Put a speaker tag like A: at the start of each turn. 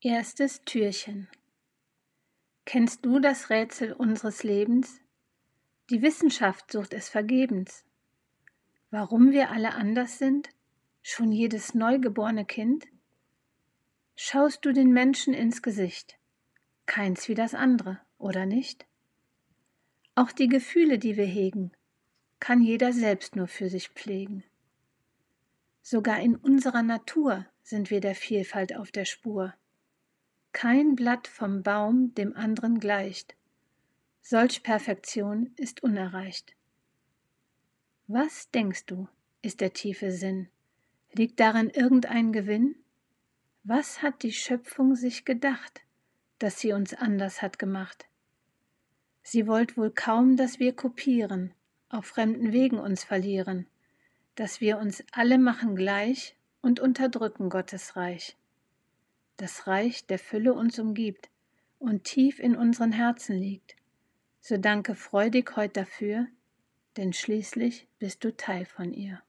A: Erstes Türchen. Kennst du das Rätsel unseres Lebens? Die Wissenschaft sucht es vergebens. Warum wir alle anders sind? Schon jedes neugeborene Kind? Schaust du den Menschen ins Gesicht? Keins wie das andere, oder nicht? Auch die Gefühle, die wir hegen, kann jeder selbst nur für sich pflegen. Sogar in unserer Natur sind wir der Vielfalt auf der Spur. Kein Blatt vom Baum dem anderen gleicht. Solch Perfektion ist unerreicht. Was denkst du, ist der tiefe Sinn? Liegt darin irgendein Gewinn? Was hat die Schöpfung sich gedacht, dass sie uns anders hat gemacht? Sie wollt wohl kaum, dass wir kopieren, auf fremden Wegen uns verlieren, dass wir uns alle machen gleich und unterdrücken Gottes Reich. Das Reich der Fülle uns umgibt und tief in unseren Herzen liegt. So danke freudig heut dafür, denn schließlich bist du Teil von ihr.